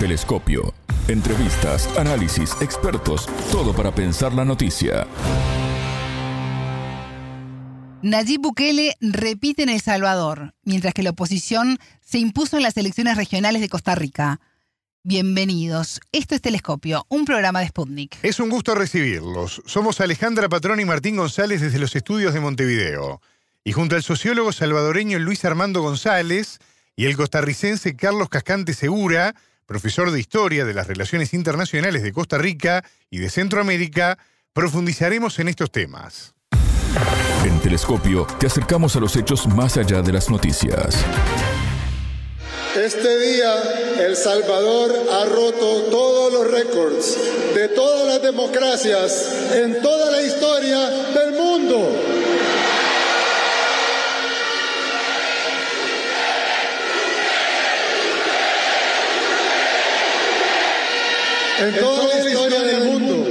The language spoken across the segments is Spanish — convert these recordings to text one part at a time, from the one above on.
Telescopio. Entrevistas, análisis, expertos, todo para pensar la noticia. Nayib Bukele repite en El Salvador, mientras que la oposición se impuso en las elecciones regionales de Costa Rica. Bienvenidos. Esto es Telescopio, un programa de Sputnik. Es un gusto recibirlos. Somos Alejandra Patrón y Martín González desde los estudios de Montevideo. Y junto al sociólogo salvadoreño Luis Armando González y el costarricense Carlos Cascante Segura, profesor de Historia de las Relaciones Internacionales de Costa Rica y de Centroamérica, profundizaremos en estos temas. En Telescopio te acercamos a los hechos más allá de las noticias. Este día El Salvador ha roto todos los récords de todas las democracias en toda la historia del mundo. En toda la historia del mundo,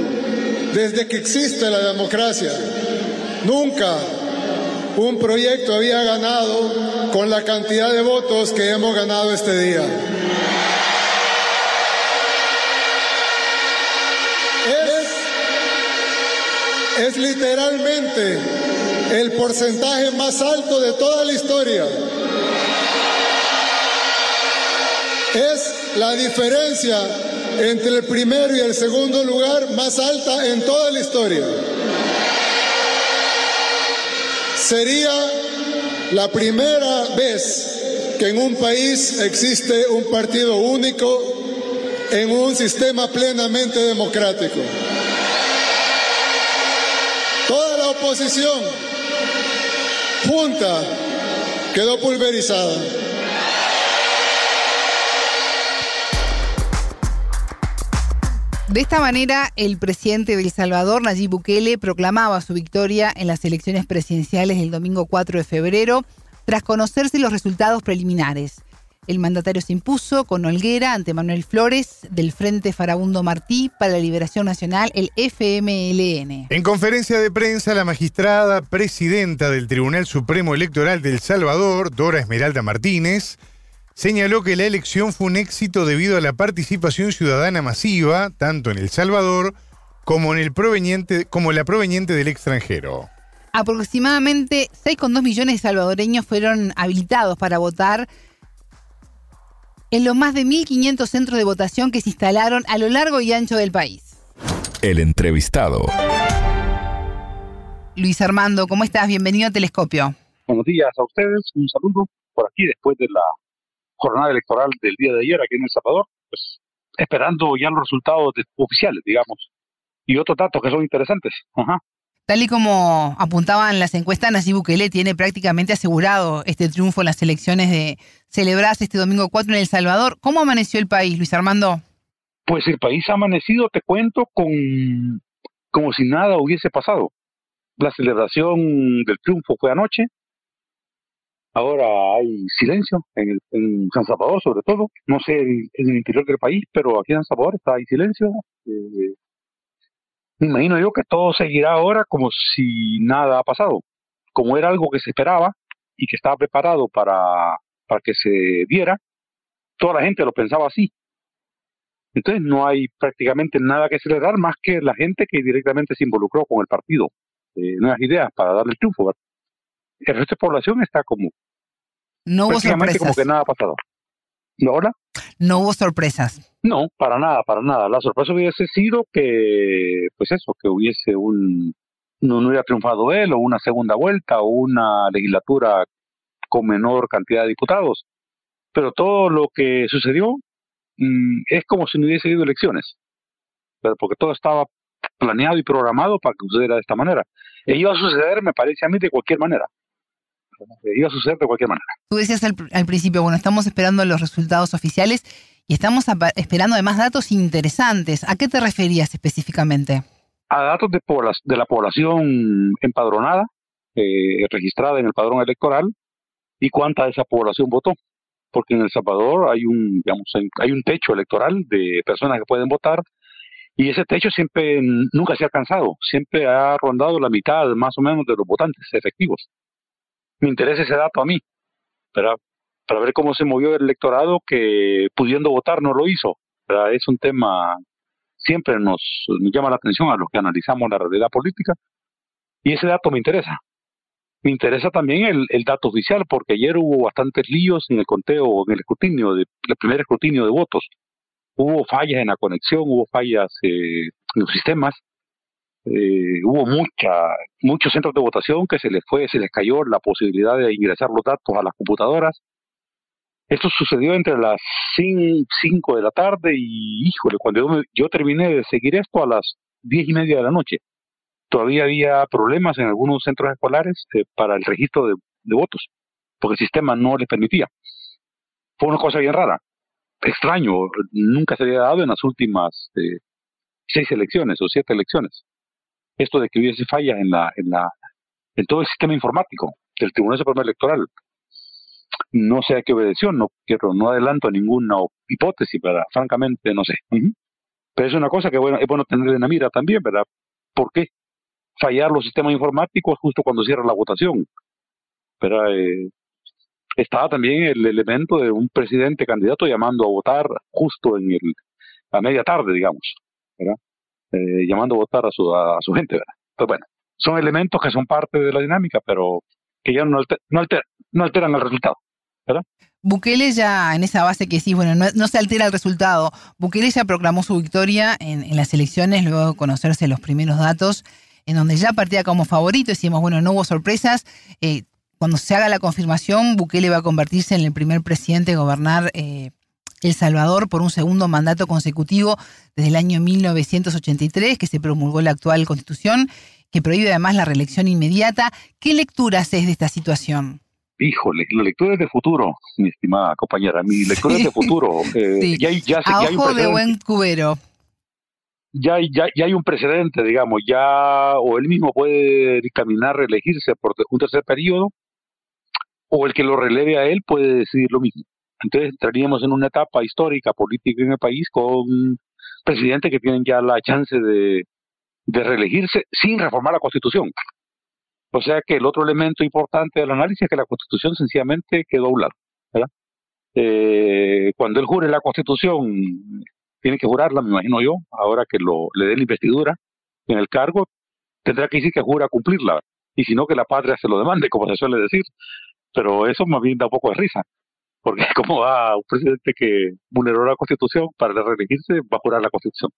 desde que existe la democracia, nunca un proyecto había ganado con la cantidad de votos que hemos ganado este día. Es, es literalmente el porcentaje más alto de toda la historia. Es la diferencia entre el primero y el segundo lugar más alta en toda la historia. Sería la primera vez que en un país existe un partido único en un sistema plenamente democrático. Toda la oposición junta quedó pulverizada. De esta manera, el presidente de El Salvador, Nayib Bukele, proclamaba su victoria en las elecciones presidenciales del domingo 4 de febrero, tras conocerse los resultados preliminares. El mandatario se impuso con holguera ante Manuel Flores del Frente Farabundo Martí para la Liberación Nacional, el FMLN. En conferencia de prensa, la magistrada presidenta del Tribunal Supremo Electoral de El Salvador, Dora Esmeralda Martínez, señaló que la elección fue un éxito debido a la participación ciudadana masiva, tanto en El Salvador como, en el proveniente, como la proveniente del extranjero. Aproximadamente 6,2 millones de salvadoreños fueron habilitados para votar en los más de 1.500 centros de votación que se instalaron a lo largo y ancho del país. El entrevistado. Luis Armando, ¿cómo estás? Bienvenido a Telescopio. Buenos días a ustedes, un saludo por aquí después de la jornada electoral del día de ayer aquí en El Salvador, pues esperando ya los resultados oficiales, digamos, y otros datos que son interesantes. Ajá. Tal y como apuntaban las encuestas, Nayib Bukele tiene prácticamente asegurado este triunfo en las elecciones de celebrarse este domingo 4 en El Salvador. ¿Cómo amaneció el país, Luis Armando? Pues el país ha amanecido, te cuento, con como si nada hubiese pasado. La celebración del triunfo fue anoche. Ahora hay silencio en, el, en San Salvador, sobre todo. No sé en, el interior del país, pero aquí en San Salvador está hay silencio. Eh, me imagino yo que todo seguirá ahora como si nada ha pasado, como era algo que se esperaba y que estaba preparado para, que se diera, toda la gente lo pensaba así. Entonces no hay prácticamente nada que celebrar más que la gente que directamente se involucró con el partido, eh, nuevas ideas para darle el triunfo. El resto de población está como no hubo sorpresas. como que nada ha pasado. ¿No, hola? No hubo sorpresas. No, para nada, para nada. La sorpresa hubiese sido que, pues eso, que hubiese un, no, no hubiera triunfado él, o una segunda vuelta, o una legislatura con menor cantidad de diputados. Pero todo lo que sucedió mmm, es como si no hubiese habido elecciones, pero porque todo estaba planeado y programado para que sucediera de esta manera. E iba a suceder, me parece a mí, de cualquier manera iba a suceder de cualquier manera. Tú decías al, al, principio, bueno, estamos esperando los resultados oficiales y estamos esperando además datos interesantes. ¿A qué te referías específicamente? A datos de, de la población empadronada, eh, registrada en el padrón electoral, y cuánta de esa población votó. Porque en El Salvador hay un, digamos, hay un techo electoral de personas que pueden votar, y ese techo siempre nunca se ha alcanzado, siempre ha rondado la mitad más o menos de los votantes efectivos me interesa ese dato a mí, para, para ver cómo se movió el electorado que pudiendo votar no lo hizo. Es un tema siempre nos, nos llama la atención a los que analizamos la realidad política y ese dato me interesa. Me interesa también el, el, dato oficial, porque ayer hubo bastantes líos en el conteo, en el escrutinio, de, el primer escrutinio de votos. Hubo fallas en la conexión, hubo fallas eh, en los sistemas, eh, hubo mucha, muchos centros de votación que se les fue, se les cayó la posibilidad de ingresar los datos a las computadoras. Esto sucedió entre las 5 de la tarde y, híjole, cuando yo, yo terminé de seguir esto a las diez y media de la noche, todavía había problemas en algunos centros escolares eh, para el registro de, de, votos, porque el sistema no les permitía. Fue una cosa bien rara, extraño, nunca se había dado en las últimas eh, seis elecciones o siete elecciones esto de que hubiese fallas en la, en la, en todo el sistema informático del Tribunal Supremo Electoral. No sé a qué obedeció, no quiero, no adelanto ninguna hipótesis, pero francamente no sé. Pero es una cosa que bueno, es bueno tener en la mira también, ¿verdad? ¿Por qué fallar los sistemas informáticos justo cuando cierra la votación? Pero eh, estaba también el elemento de un presidente candidato llamando a votar justo en el, a media tarde, digamos, ¿verdad? Eh, llamando a votar a su, a, su gente. ¿verdad? Entonces, bueno, son elementos que son parte de la dinámica, pero que ya no, alter, no, alter, no alteran el resultado. ¿verdad? Bukele ya, en esa base que sí, bueno, no, no, se altera el resultado. Bukele ya proclamó su victoria en, en, las elecciones, luego de conocerse los primeros datos, en donde ya partía como favorito. Decíamos, bueno, no hubo sorpresas. Eh, cuando se haga la confirmación, Bukele va a convertirse en el primer presidente a gobernar eh, el Salvador por un segundo mandato consecutivo desde el año 1983, que se promulgó la actual constitución, que prohíbe además la reelección inmediata. ¿Qué lectura haces de esta situación? Híjole, la lectura es de futuro, mi estimada compañera. Mi lectura es de futuro. Eh, sí. ya, ya, A ya ojo de buen cubero. Ya, ya, ya hay un precedente, digamos, ya o él mismo puede dictaminar reelegirse por un tercer periodo, o el que lo releve a él puede decidir lo mismo. Entonces entraríamos en una etapa histórica, política en el país con presidentes que tienen ya la chance de, de reelegirse sin reformar la Constitución. O sea que el otro elemento importante del análisis es que la Constitución sencillamente quedó a un lado. Eh, cuando él jure la Constitución, tiene que jurarla, me imagino yo, ahora que lo, le dé la investidura en el cargo, tendrá que decir que jura cumplirla, y si no, que la patria se lo demande, como se suele decir. Pero eso más da un poco de risa porque como va un presidente que vulneró la Constitución para reelegirse, va a jurar la Constitución.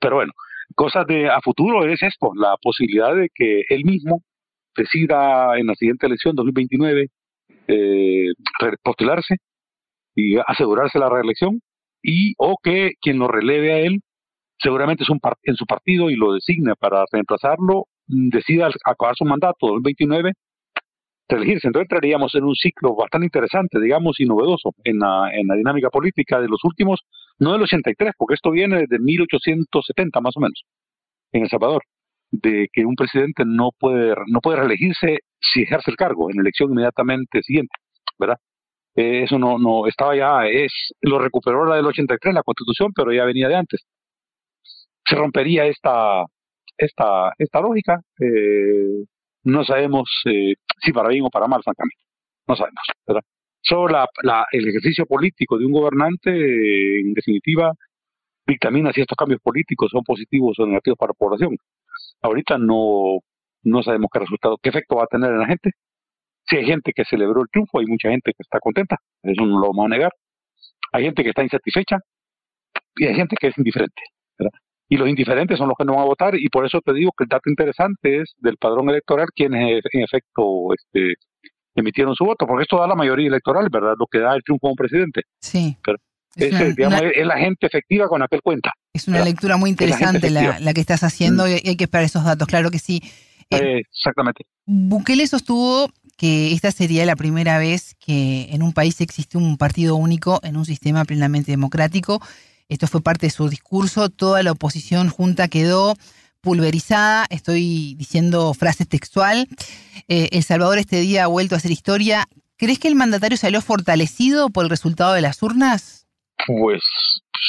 Pero bueno, cosas de a futuro es esto, la posibilidad de que él mismo decida en la siguiente elección 2029 eh, postularse y asegurarse la reelección y o que quien lo releve a él seguramente es un en su partido y lo designe para reemplazarlo decida acabar su mandato 2029 reelegirse. Entonces entraríamos en un ciclo bastante interesante, digamos, y novedoso en la, en la dinámica política de los últimos, no del 83, porque esto viene desde 1870 más o menos, en El Salvador, de que un presidente no puede, no puede reelegirse si ejerce el cargo en elección inmediatamente siguiente, ¿verdad? Eh, eso no, no estaba ya, es, lo recuperó la del 83, la constitución, pero ya venía de antes. Se rompería esta, esta, esta lógica, eh, no sabemos eh, si para bien o para mal, francamente. No sabemos, ¿verdad? Solo la, la, el ejercicio político de un gobernante, eh, en definitiva, dictamina si estos cambios políticos son positivos o negativos para la población. Ahorita no, no sabemos qué resultado, qué efecto va a tener en la gente. Si hay gente que celebró el triunfo, hay mucha gente que está contenta, eso no lo vamos a negar. Hay gente que está insatisfecha y hay gente que es indiferente. Y los indiferentes son los que no van a votar y por eso te digo que el dato interesante es del padrón electoral quienes en efecto este, emitieron su voto, porque esto da la mayoría electoral, ¿verdad? Lo que da el triunfo a un presidente. Sí. Pero es, una, digamos, una, es, la gente efectiva con la que él cuenta. Es una ¿verdad? lectura muy interesante la, la, la, que estás haciendo mm. y hay que esperar esos datos, claro que sí. Eh, exactamente. Bukele sostuvo que esta sería la primera vez que en un país existe un partido único en un sistema plenamente democrático esto fue parte de su discurso. Toda la oposición junta quedó pulverizada. Estoy diciendo frase textual. Eh, el Salvador este día ha vuelto a hacer historia. ¿Crees que el mandatario salió fortalecido por el resultado de las urnas? Pues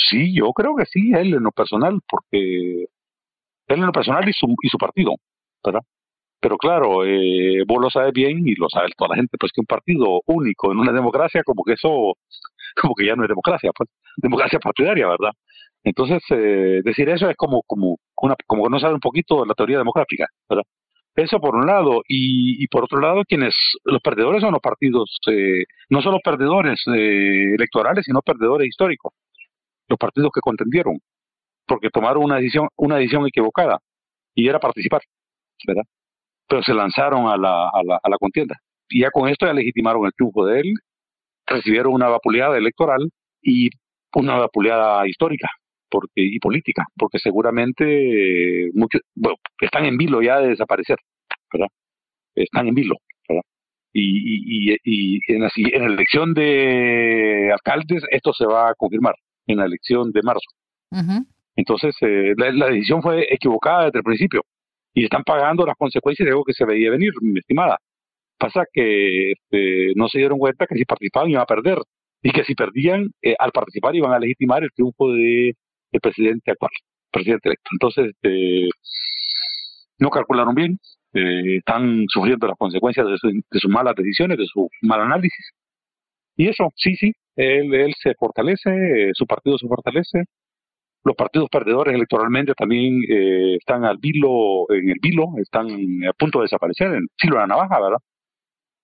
sí, yo creo que sí, él en lo personal, porque él en lo personal y su, y su partido, ¿verdad? Pero claro, eh, vos lo sabes bien y lo sabe toda la gente, pues que un partido único en una democracia, como que eso como que ya no es democracia, pues, democracia partidaria, ¿verdad? Entonces, eh, decir eso es como, como, una, como no sabe un poquito la teoría democrática, ¿verdad? Eso por un lado, y, por otro lado, quienes los perdedores son los partidos, eh, no solo perdedores eh, electorales, sino perdedores históricos, los partidos que contendieron, porque tomaron una decisión, una decisión equivocada, y era participar, ¿verdad? Pero se lanzaron a la, a la, a la contienda. Y ya con esto ya legitimaron el triunfo de él, recibieron una vapuleada electoral y una vapuleada histórica porque y política, porque seguramente muchos bueno, están en vilo ya de desaparecer, ¿verdad? Están en vilo, ¿verdad? Y, y, y, en, la, en, la, elección de alcaldes esto se va a confirmar, en la elección de marzo. Entonces, eh, la, decisión fue equivocada desde el principio y están pagando las consecuencias de algo que se veía venir, mi estimada. Pasa que este, no se dieron cuenta que si participaban iban a perder y que si perdían, eh, al participar iban a legitimar el triunfo de el presidente actual, presidente electo. Entonces, eh, no calcularon bien, eh, están sufriendo las consecuencias de, sus malas decisiones, de su mal análisis. Y eso, sí, sí, él, él se fortalece, su partido se fortalece. Los partidos perdedores electoralmente también eh, están al vilo, en el vilo, están a punto de desaparecer, en filo de la navaja, ¿verdad?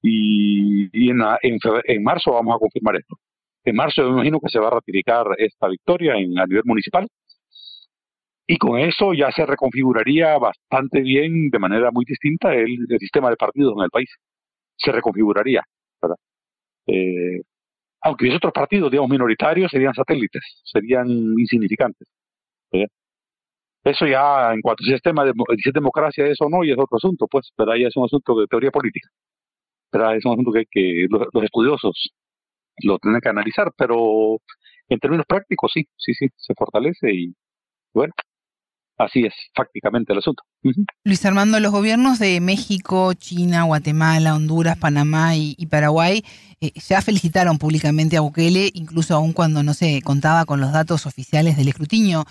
Y, y en, en, en marzo vamos a confirmar esto. En marzo me imagino que se va a ratificar esta victoria en, a nivel municipal. Y con eso ya se reconfiguraría bastante bien, de manera muy distinta, el, sistema de partidos en el país. Se reconfiguraría, ¿verdad? Eh, aunque hubiese otros partidos, digamos, minoritarios, serían satélites, serían insignificantes. Eso ya, en cuanto a sistema de, si es democracia, eso no, y es otro asunto, pues, ¿verdad? Ya es un asunto de teoría política. ¿Verdad? Es un asunto que, que los estudiosos lo tienen que analizar, pero en términos prácticos sí, sí, sí, se fortalece y bueno, así es prácticamente el asunto. Luis Armando, los gobiernos de México, China, Guatemala, Honduras, Panamá y, Paraguay eh, ya felicitaron públicamente a Bukele, incluso aún cuando no se contaba con los datos oficiales del escrutinio.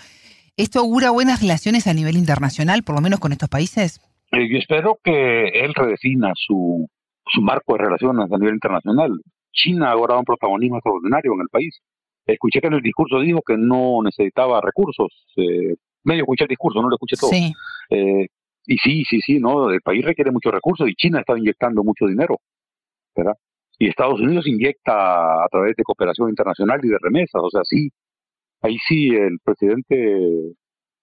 ¿Esto augura buenas relaciones a nivel internacional, por lo menos con estos países? Eh, yo espero que él redefina su, su marco de relaciones a nivel internacional. China ahora da un protagonismo extraordinario en el país. Escuché que en el discurso dijo que no necesitaba recursos. Eh, medio escuché el discurso, no lo escuché todo. Eh, y sí, sí, sí, no, el país requiere muchos recursos y China está inyectando mucho dinero, ¿verdad? Y Estados Unidos inyecta a través de cooperación internacional y de remesas, o sea, sí, ahí sí el presidente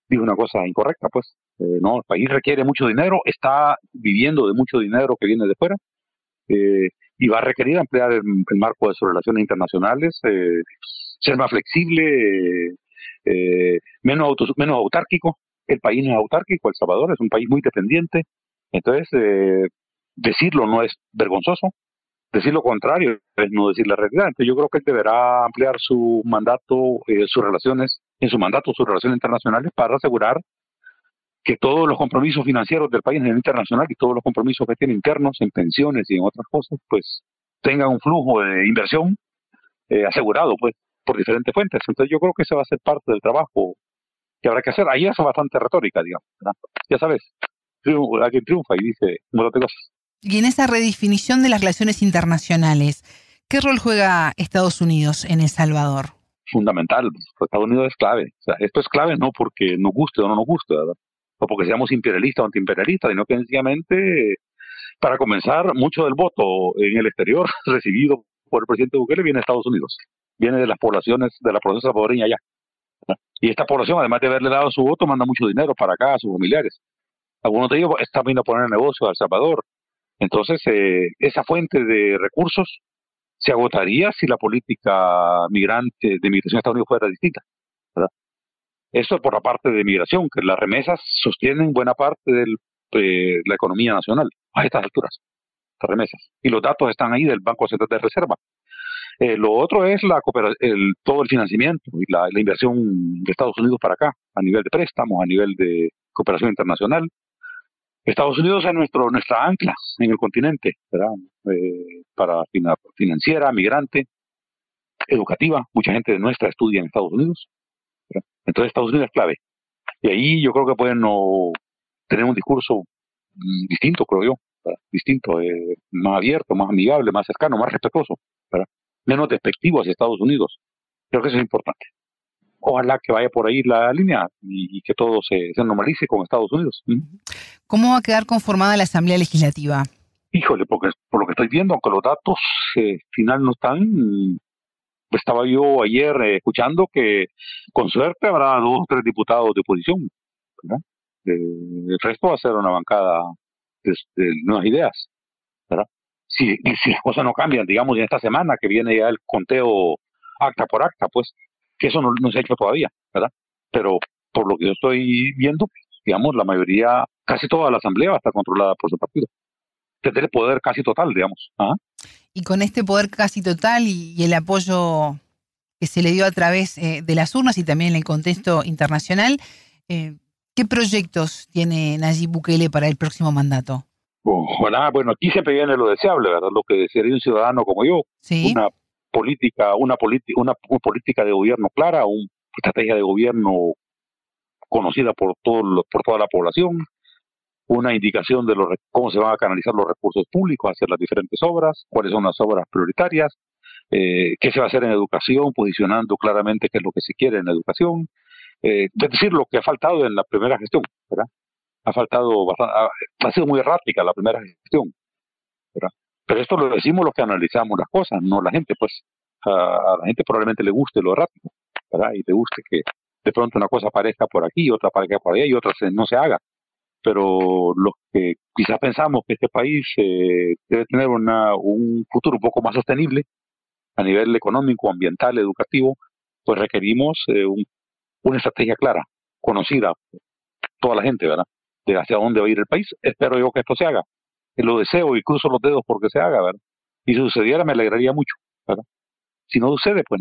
dijo una cosa incorrecta, pues, eh, no, el país requiere mucho dinero, está viviendo de mucho dinero que viene de fuera, eh, y va a requerir ampliar el, marco de sus relaciones internacionales, eh, ser más flexible, eh, menos, menos autárquico. El país no es autárquico, El Salvador es un país muy dependiente. Entonces, eh, decirlo no es vergonzoso, decir lo contrario es no decir la realidad. Entonces, yo creo que él deberá ampliar su mandato, sus relaciones, en su mandato, sus relaciones internacionales para asegurar que todos los compromisos financieros del país en el internacional y todos los compromisos que tiene internos en pensiones y en otras cosas, pues tengan un flujo de inversión eh, asegurado, pues, por diferentes fuentes. Entonces yo creo que ese va a ser parte del trabajo que habrá que hacer. Ahí es bastante retórica, digamos. Ya sabes, alguien triunfa y dice un montón de cosas. Y en esa redefinición de las relaciones internacionales, ¿qué rol juega Estados Unidos en El Salvador? Fundamental. Estados Unidos es clave. O sea, esto es clave no porque nos guste o no nos guste, ¿verdad? O porque seamos imperialistas o antiimperialistas, sino que sencillamente, para comenzar, mucho del voto en el exterior recibido por el presidente Bukele viene de Estados Unidos, viene de las poblaciones, de la población salvadoreña allá. Y esta población, además de haberle dado su voto, manda mucho dinero para acá a sus familiares. Algunos de ellos están viendo a poner negocio a El Salvador. Entonces, eh, esa fuente de recursos se agotaría si la política migrante de migración de Estados Unidos fuera distinta. Eso por la parte de migración, que las remesas sostienen buena parte de la economía nacional a estas alturas, las remesas. Y los datos están ahí del Banco Central de Reserva. Eh, lo otro es la el, todo el financiamiento y la, inversión de Estados Unidos para acá, a nivel de préstamos, a nivel de cooperación internacional. Estados Unidos es nuestro, nuestra ancla en el continente. Eh, para financiera, migrante, educativa. Mucha gente de nuestra estudia en Estados Unidos. Entonces Estados Unidos es clave. Y ahí yo creo que pueden no, tener un discurso mm, distinto, creo yo, distinto, eh, más abierto, más amigable, más cercano, más respetuoso. menos despectivo hacia Estados Unidos. Creo que eso es importante. Ojalá que vaya por ahí la línea y, que todo se, normalice con Estados Unidos. ¿Cómo va a quedar conformada la Asamblea Legislativa? Híjole, porque por lo que estoy viendo, aunque los datos eh, final no están, estaba yo ayer eh, escuchando que con suerte habrá dos o tres diputados de oposición. el resto va a ser una bancada de, nuevas ideas. ¿verdad? Si, si las cosas no cambian, digamos, en esta semana que viene ya el conteo acta por acta, pues que eso no, se ha hecho todavía, ¿verdad? Pero por lo que yo estoy viendo, digamos, la mayoría, casi toda la asamblea va a estar controlada por su partido. Tendrá poder casi total, digamos. Y con este poder casi total y, el apoyo que se le dio a través eh, de las urnas y también en el contexto internacional, eh, ¿qué proyectos tiene Nayib Bukele para el próximo mandato? bueno, aquí siempre viene lo deseable, ¿verdad? Lo que desearía un ciudadano como yo. ¿Sí? Una política, una, una, política de gobierno clara, una estrategia de gobierno conocida por todo por toda la población, una indicación de los, cómo se van a canalizar los recursos públicos hacia las diferentes obras, cuáles son las obras prioritarias, eh, qué se va a hacer en educación, posicionando claramente qué es lo que se quiere en educación, eh, es decir, lo que ha faltado en la primera gestión, ¿verdad? Ha faltado bastante, ha, ha sido muy errática la primera gestión, ¿verdad? Pero esto lo decimos los que analizamos las cosas, no la gente, pues a, la gente probablemente le guste lo rápido, ¿verdad? Y le guste que de pronto una cosa aparezca por aquí, otra aparezca por allá y otra no se haga. Pero los que quizás pensamos que este país eh, debe tener una, un futuro un poco más sostenible a nivel económico, ambiental, educativo, pues requerimos eh, una estrategia clara, conocida, toda la gente, ¿verdad? De hacia dónde va a ir el país. Espero yo que esto se haga lo deseo y cruzo los dedos porque se haga, ¿verdad? Y si sucediera me alegraría mucho, ¿verdad? Si no sucede, pues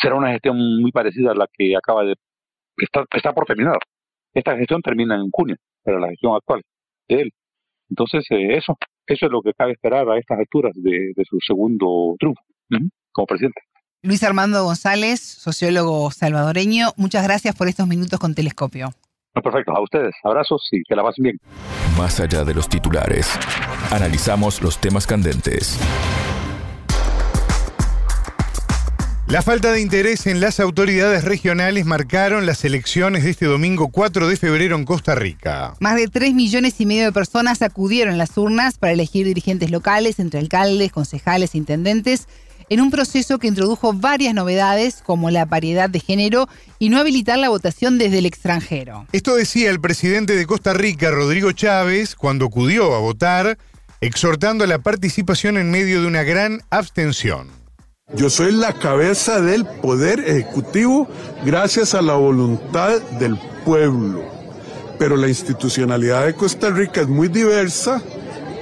será una gestión muy parecida a la que acaba de está, está por terminar. Esta gestión termina en junio, pero la gestión actual de él. Entonces, eh, eso, eso es lo que cabe esperar a estas alturas de, su segundo triunfo como presidente. Luis Armando González, sociólogo salvadoreño, muchas gracias por estos minutos con Telescopio. Perfecto, a ustedes. Abrazos y que la pasen bien. Más allá de los titulares, analizamos los temas candentes. La falta de interés en las autoridades regionales marcaron las elecciones de este domingo 4 de febrero en Costa Rica. Más de 3 millones y medio de personas acudieron a las urnas para elegir dirigentes locales entre alcaldes, concejales e intendentes en un proceso que introdujo varias novedades como la paridad de género y no habilitar la votación desde el extranjero. Esto decía el presidente de Costa Rica, Rodrigo Chávez, cuando acudió a votar, exhortando a la participación en medio de una gran abstención. Yo soy la cabeza del poder ejecutivo gracias a la voluntad del pueblo. Pero la institucionalidad de Costa Rica es muy diversa,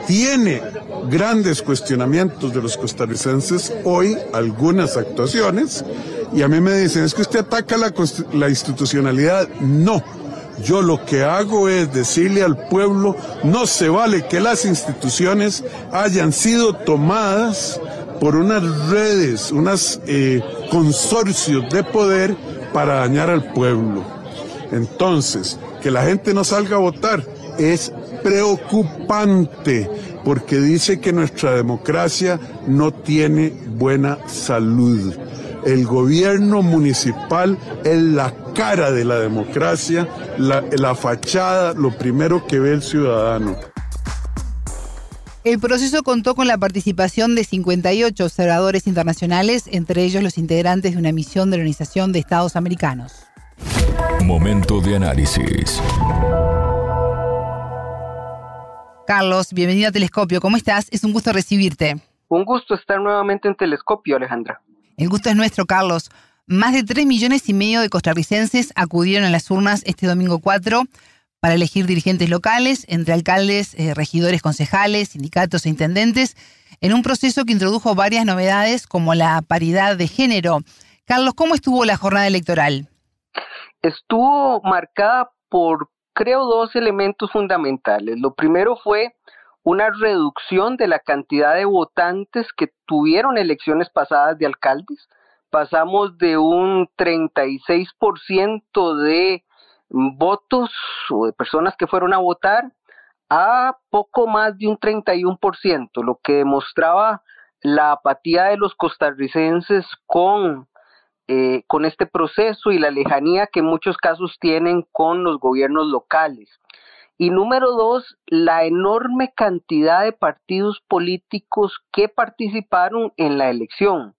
tiene grandes cuestionamientos de los costarricenses hoy, algunas actuaciones, y a mí me dicen, es que usted ataca la, la institucionalidad. No, yo lo que hago es decirle al pueblo, no se vale que las instituciones hayan sido tomadas por unas redes, unos eh, consorcios de poder para dañar al pueblo. Entonces, que la gente no salga a votar es preocupante porque dice que nuestra democracia no tiene buena salud. El gobierno municipal es la cara de la democracia, la, fachada, lo primero que ve el ciudadano. El proceso contó con la participación de 58 observadores internacionales, entre ellos los integrantes de una misión de la Organización de Estados Americanos. Momento de análisis. Carlos, bienvenido a Telescopio. ¿Cómo estás? Es un gusto recibirte. Un gusto estar nuevamente en Telescopio, Alejandra. El gusto es nuestro, Carlos. Más de 3 millones y medio de costarricenses acudieron a las urnas este domingo 4 para elegir dirigentes locales, entre alcaldes, eh, regidores, concejales, sindicatos e intendentes, en un proceso que introdujo varias novedades como la paridad de género. Carlos, ¿cómo estuvo la jornada electoral? Estuvo marcada por creo dos elementos fundamentales. Lo primero fue una reducción de la cantidad de votantes que tuvieron elecciones pasadas de alcaldes. Pasamos de un 36% de votos o de personas que fueron a votar a poco más de un 31%, lo que demostraba la apatía de los costarricenses con, eh, con este proceso y la lejanía que en muchos casos tienen con los gobiernos locales. Y número dos, la enorme cantidad de partidos políticos que participaron en la elección.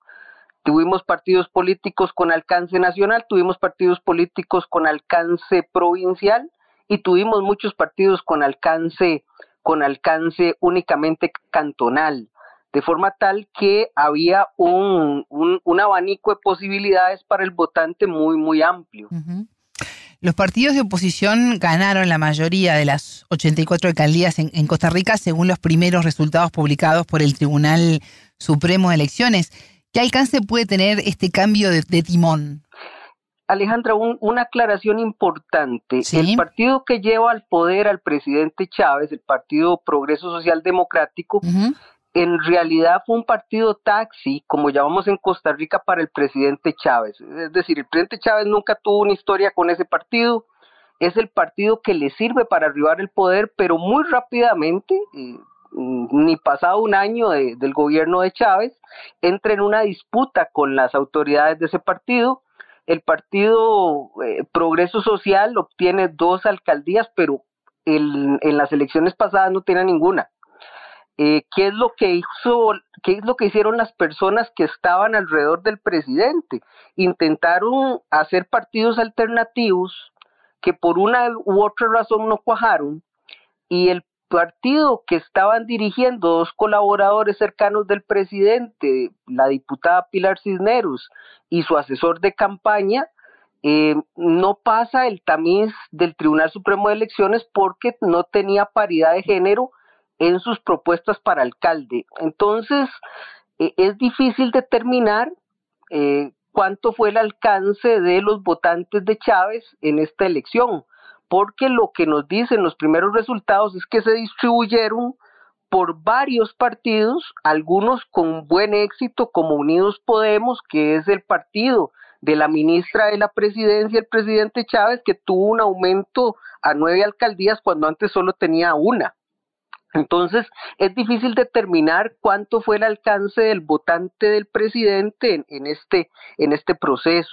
Tuvimos partidos políticos con alcance nacional, tuvimos partidos políticos con alcance provincial y tuvimos muchos partidos con alcance con alcance únicamente cantonal, de forma tal que había un, un, abanico de posibilidades para el votante muy, muy amplio. Los partidos de oposición ganaron la mayoría de las 84 alcaldías en, Costa Rica según los primeros resultados publicados por el Tribunal Supremo de Elecciones. ¿Qué alcance puede tener este cambio de, timón? Alejandra, una aclaración importante. El partido que lleva al poder al presidente Chávez, el Partido Progreso Social Democrático, en realidad fue un partido taxi, como llamamos en Costa Rica, para el presidente Chávez. Es decir, el presidente Chávez nunca tuvo una historia con ese partido, es el partido que le sirve para arribar el poder, pero muy rápidamente, eh, ni pasado un año del gobierno de Chávez, entra en una disputa con las autoridades de ese partido. El partido eh, Progreso Social obtiene dos alcaldías, pero en las elecciones pasadas no tiene ninguna. Eh, qué es lo que hizo, qué es lo que hicieron las personas que estaban alrededor del presidente. Intentaron hacer partidos alternativos que por una u otra razón no cuajaron y el partido que estaban dirigiendo dos colaboradores cercanos del presidente, la diputada Pilar Cisneros y su asesor de campaña, eh, no pasa el tamiz del Tribunal Supremo de Elecciones porque no tenía paridad de género en sus propuestas para alcalde. Entonces, eh, es difícil determinar eh, cuánto fue el alcance de los votantes de Chávez en esta elección, porque lo que nos dicen los primeros resultados es que se distribuyeron por varios partidos, algunos con buen éxito, como Unidos Podemos, que es el partido de la ministra de la presidencia, el presidente Chávez, que tuvo un aumento a nueve alcaldías cuando antes solo tenía una. Entonces, es difícil determinar cuánto fue el alcance del votante del presidente en, este, en este proceso.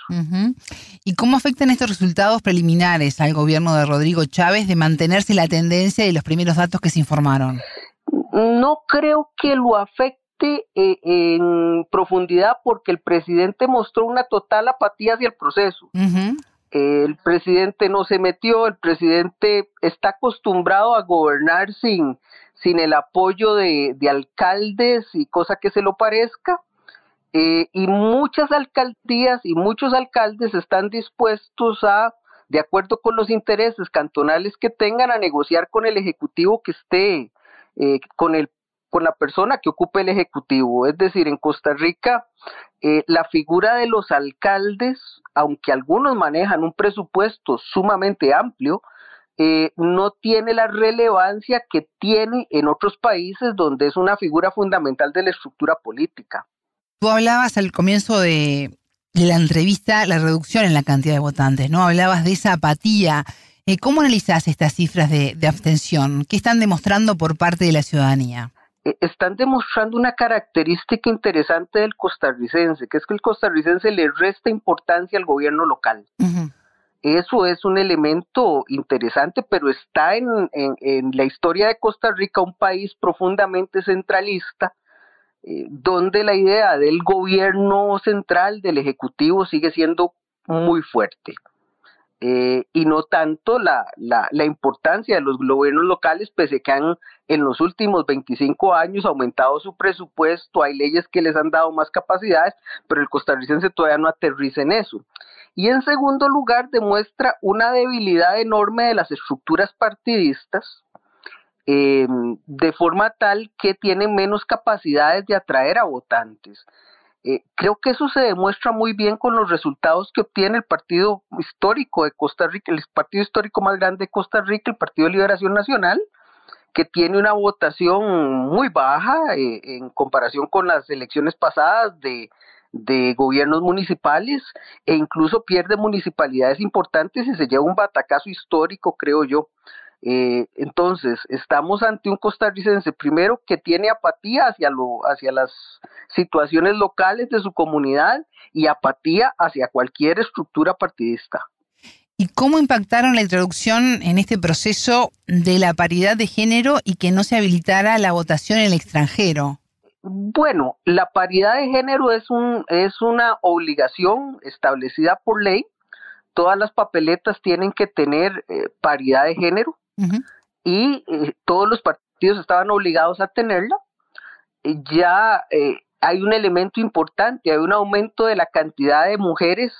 ¿Y cómo afectan estos resultados preliminares al gobierno de Rodrigo Chávez de mantenerse la tendencia de los primeros datos que se informaron? No creo que lo afecte eh, en profundidad porque el presidente mostró una total apatía hacia el proceso. El presidente no se metió, el presidente está acostumbrado a gobernar sin, sin el apoyo de, alcaldes y cosa que se lo parezca. Eh, y muchas alcaldías y muchos alcaldes están dispuestos a, de acuerdo con los intereses cantonales que tengan, a negociar con el ejecutivo que esté, eh, con el con la persona que ocupe el ejecutivo. Es decir, en Costa Rica, eh, la figura de los alcaldes, aunque algunos manejan un presupuesto sumamente amplio, eh, no tiene la relevancia que tiene en otros países donde es una figura fundamental de la estructura política. Tú hablabas al comienzo de, la entrevista la reducción en la cantidad de votantes, ¿no? Hablabas de esa apatía. Eh, ¿Cómo analizas estas cifras de, de abstención? ¿Qué están demostrando por parte de la ciudadanía? Eh, están demostrando una característica interesante del costarricense, que es que el costarricense le resta importancia al gobierno local. Eso es un elemento interesante, pero está en, la historia de Costa Rica un país profundamente centralista, eh, donde la idea del gobierno central, del Ejecutivo, sigue siendo muy fuerte. Eh, y no tanto la, la, la, importancia de los gobiernos locales, pese que han en los últimos 25 años aumentado su presupuesto, hay leyes que les han dado más capacidades, pero el costarricense todavía no aterriza en eso. Y en segundo lugar, demuestra una debilidad enorme de las estructuras partidistas, eh, de forma tal que tienen menos capacidades de atraer a votantes. Eh, creo que eso se demuestra muy bien con los resultados que obtiene el partido histórico de Costa Rica, el partido histórico más grande de Costa Rica, el Partido de Liberación Nacional, que tiene una votación muy baja eh, en comparación con las elecciones pasadas de de gobiernos municipales e incluso pierde municipalidades importantes y se lleva un batacazo histórico, creo yo. Eh, entonces, estamos ante un costarricense, primero, que tiene apatía hacia, lo, hacia las situaciones locales de su comunidad y apatía hacia cualquier estructura partidista. ¿Y cómo impactaron la introducción en este proceso de la paridad de género y que no se habilitara la votación en el extranjero? Bueno, la paridad de género es, un, es una obligación establecida por ley. Todas las papeletas tienen que tener eh, paridad de género y eh, todos los partidos estaban obligados a tenerla. ya eh, hay un elemento importante, hay un aumento de la cantidad de mujeres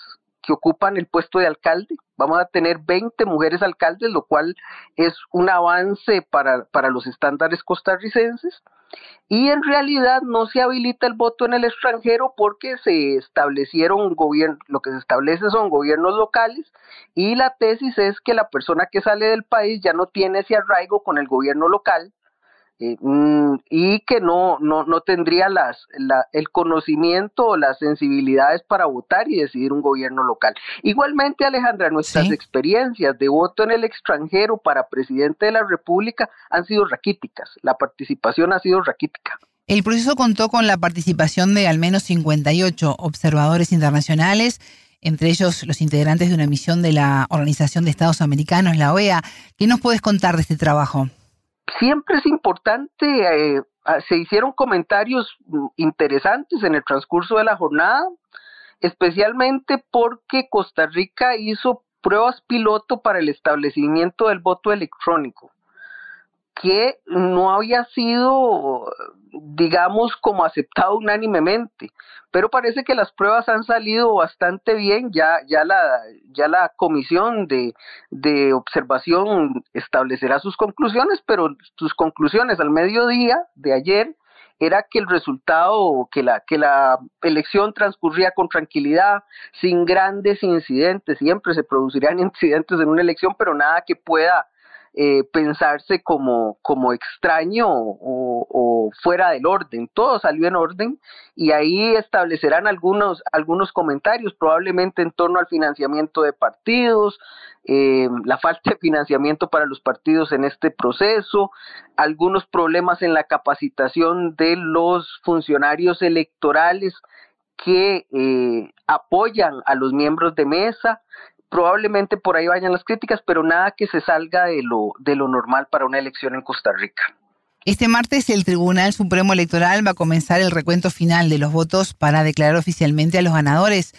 que ocupan el puesto de alcalde. Vamos a tener 20 mujeres alcaldes, lo cual es un avance para, para los estándares costarricenses. Y en realidad no se habilita el voto en el extranjero porque se establecieron gobiernos, lo que se establece son gobiernos locales y la tesis es que la persona que sale del país ya no tiene ese arraigo con el gobierno local eh, mm, y que no, no, no tendría las, el conocimiento o las sensibilidades para votar y decidir un gobierno local. Igualmente, Alejandra, nuestras experiencias de voto en el extranjero para presidente de la República han sido raquíticas. La participación ha sido raquítica. El proceso contó con la participación de al menos 58 observadores internacionales, entre ellos los integrantes de una misión de la Organización de Estados Americanos, la OEA. ¿Qué nos puedes contar de este trabajo? Siempre es importante, eh, se hicieron comentarios mm, interesantes en el transcurso de la jornada, especialmente porque Costa Rica hizo pruebas piloto para el establecimiento del voto electrónico que no había sido, digamos, como aceptado unánimemente. Pero parece que las pruebas han salido bastante bien. Ya, ya, la, ya la comisión de, de observación establecerá sus conclusiones, pero sus conclusiones al mediodía de ayer era que el resultado, que la, que la elección transcurría con tranquilidad, sin grandes incidentes. Siempre se producirían incidentes en una elección, pero nada que pueda eh, pensarse como, como extraño o, fuera del orden. Todo salió en orden y ahí establecerán algunos, algunos comentarios, probablemente en torno al financiamiento de partidos, eh, la falta de financiamiento para los partidos en este proceso, algunos problemas en la capacitación de los funcionarios electorales que eh, apoyan a los miembros de mesa, probablemente por ahí vayan las críticas, pero nada que se salga de lo, de lo normal para una elección en Costa Rica. Este martes el Tribunal Supremo Electoral va a comenzar el recuento final de los votos para declarar oficialmente a los ganadores.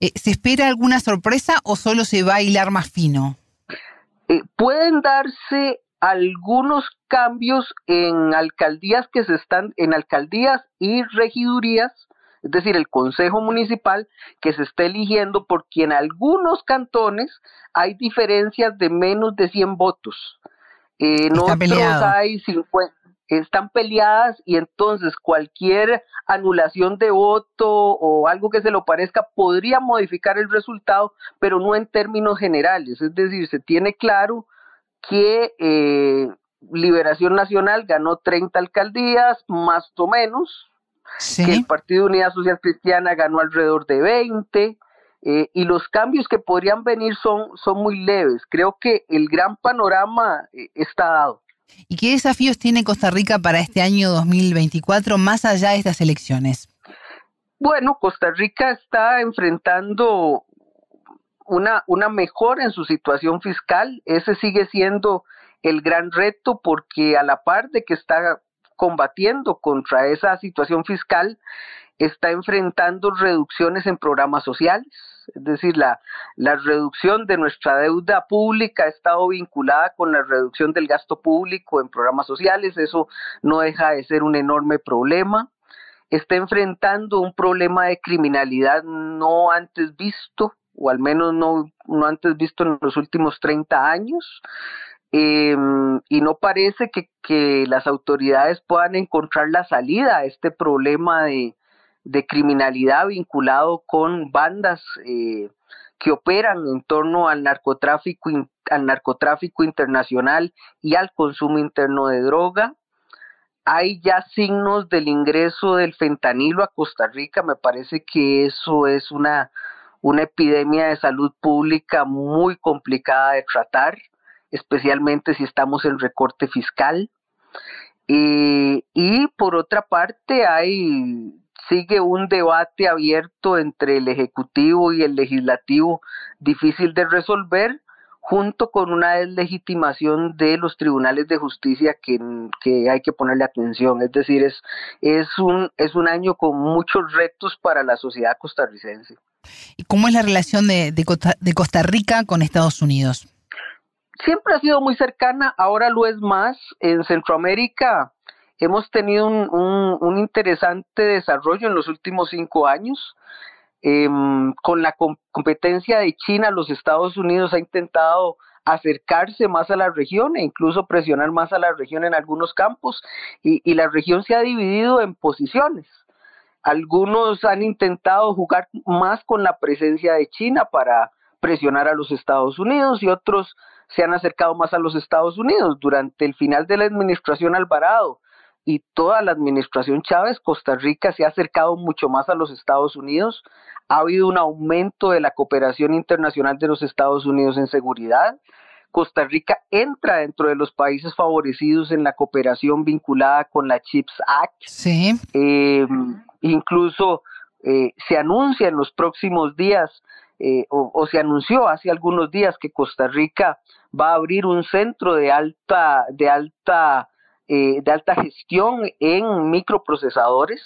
Eh, ¿Se espera alguna sorpresa o solo se va a hilar más fino? Eh, pueden darse algunos cambios en alcaldías que se están, en alcaldías y regidurías es decir, el Consejo Municipal que se está eligiendo porque en algunos cantones hay diferencias de menos de 100 votos. En otros hay 50, están peleadas y entonces cualquier anulación de voto o algo que se lo parezca podría modificar el resultado, pero no en términos generales. Es decir, se tiene claro que eh, Liberación Nacional ganó 30 alcaldías, más o menos, que el Partido Unidad Social Cristiana ganó alrededor de 20, eh, y los cambios que podrían venir son, son muy leves. Creo que el gran panorama eh, está dado. ¿Y qué desafíos tiene Costa Rica para este año 2024 más allá de estas elecciones? Bueno, Costa Rica está enfrentando una, una mejora en su situación fiscal. Ese sigue siendo el gran reto porque a la par de que está combatiendo contra esa situación fiscal está enfrentando reducciones en programas sociales, es decir, la, la reducción de nuestra deuda pública ha estado vinculada con la reducción del gasto público en programas sociales, eso no deja de ser un enorme problema. Está enfrentando un problema de criminalidad no antes visto, o al menos no, no antes visto en los últimos 30 años. Eh, y no parece que, las autoridades puedan encontrar la salida a este problema de, criminalidad vinculado con bandas eh, que operan en torno al narcotráfico, al narcotráfico internacional y al consumo interno de droga. Hay ya signos del ingreso del fentanilo a Costa Rica, me parece que eso es una epidemia de salud pública muy complicada de tratar especialmente si estamos en recorte fiscal. Eh, y por otra parte, hay sigue un debate abierto entre el Ejecutivo y el Legislativo difícil de resolver, junto con una deslegitimación de los tribunales de justicia que, que, hay que ponerle atención. Es decir, es, es, un, es un año con muchos retos para la sociedad costarricense. ¿Y cómo es la relación de, Costa, de Costa Rica con Estados Unidos? Siempre ha sido muy cercana, ahora lo es más. En Centroamérica hemos tenido un, interesante desarrollo en los últimos cinco años. Eh, con la competencia de China, los Estados Unidos ha intentado acercarse más a la región e incluso presionar más a la región en algunos campos y la región se ha dividido en posiciones. Algunos han intentado jugar más con la presencia de China para presionar a los Estados Unidos y otros se han acercado más a los Estados Unidos. Durante el final de la administración Alvarado y toda la administración Chávez, Costa Rica se ha acercado mucho más a los Estados Unidos. Ha habido un aumento de la cooperación internacional de los Estados Unidos en seguridad. Costa Rica entra dentro de los países favorecidos en la cooperación vinculada con la CHIPS Act. Sí. Eh, incluso eh, se anuncia en los próximos días, eh, o, se anunció hace algunos días que Costa Rica va a abrir un centro de alta, de alta eh, de alta gestión en microprocesadores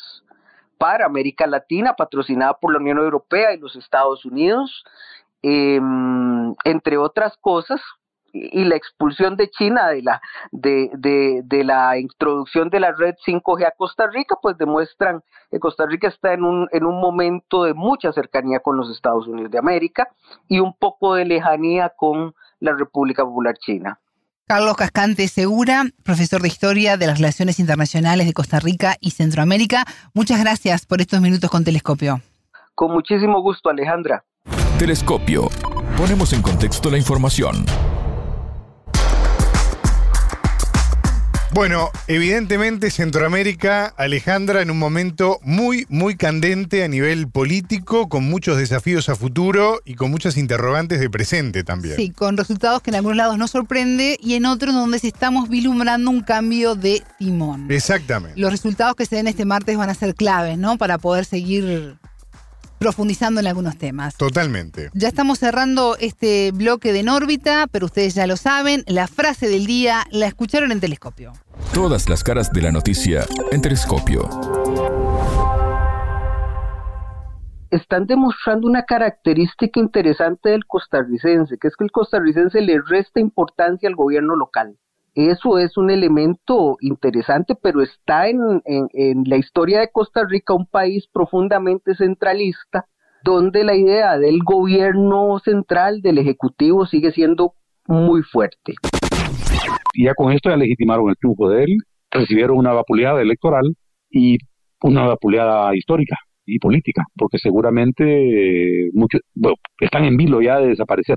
para América Latina, patrocinada por la Unión Europea y los Estados Unidos, eh, entre otras cosas, y la expulsión de China de la, de, de, de, la introducción de la red 5G a Costa Rica, pues demuestran que Costa Rica está en un, en un momento de mucha cercanía con los Estados Unidos de América y un poco de lejanía con la República Popular China. Carlos Cascante Segura, profesor de Historia de las Relaciones Internacionales de Costa Rica y Centroamérica. Muchas gracias por estos minutos con Telescopio. Con muchísimo gusto, Alejandra. Telescopio. Ponemos en contexto la información. Bueno, evidentemente Centroamérica, Alejandra, en un momento muy, muy candente a nivel político, con muchos desafíos a futuro y con muchas interrogantes de presente también. Sí, con resultados que en algunos lados nos sorprende y en otros donde se estamos vislumbrando un cambio de timón. Exactamente. Los resultados que se den este martes van a ser claves, ¿no? Para poder seguir profundizando en algunos temas. Totalmente. Ya estamos cerrando este bloque de en órbita, pero ustedes ya lo saben, la frase del día la escucharon en telescopio. Todas las caras de la noticia en telescopio. Están demostrando una característica interesante del costarricense, que es que el costarricense le resta importancia al gobierno local. Eso es un elemento interesante, pero está en, en, la historia de Costa Rica un país profundamente centralista, donde la idea del gobierno central, del Ejecutivo, sigue siendo muy fuerte. Y ya con esto ya legitimaron el triunfo de él, recibieron una vapuleada electoral y una vapuleada histórica y política, porque seguramente eh, muchos están en vilo ya de desaparecer.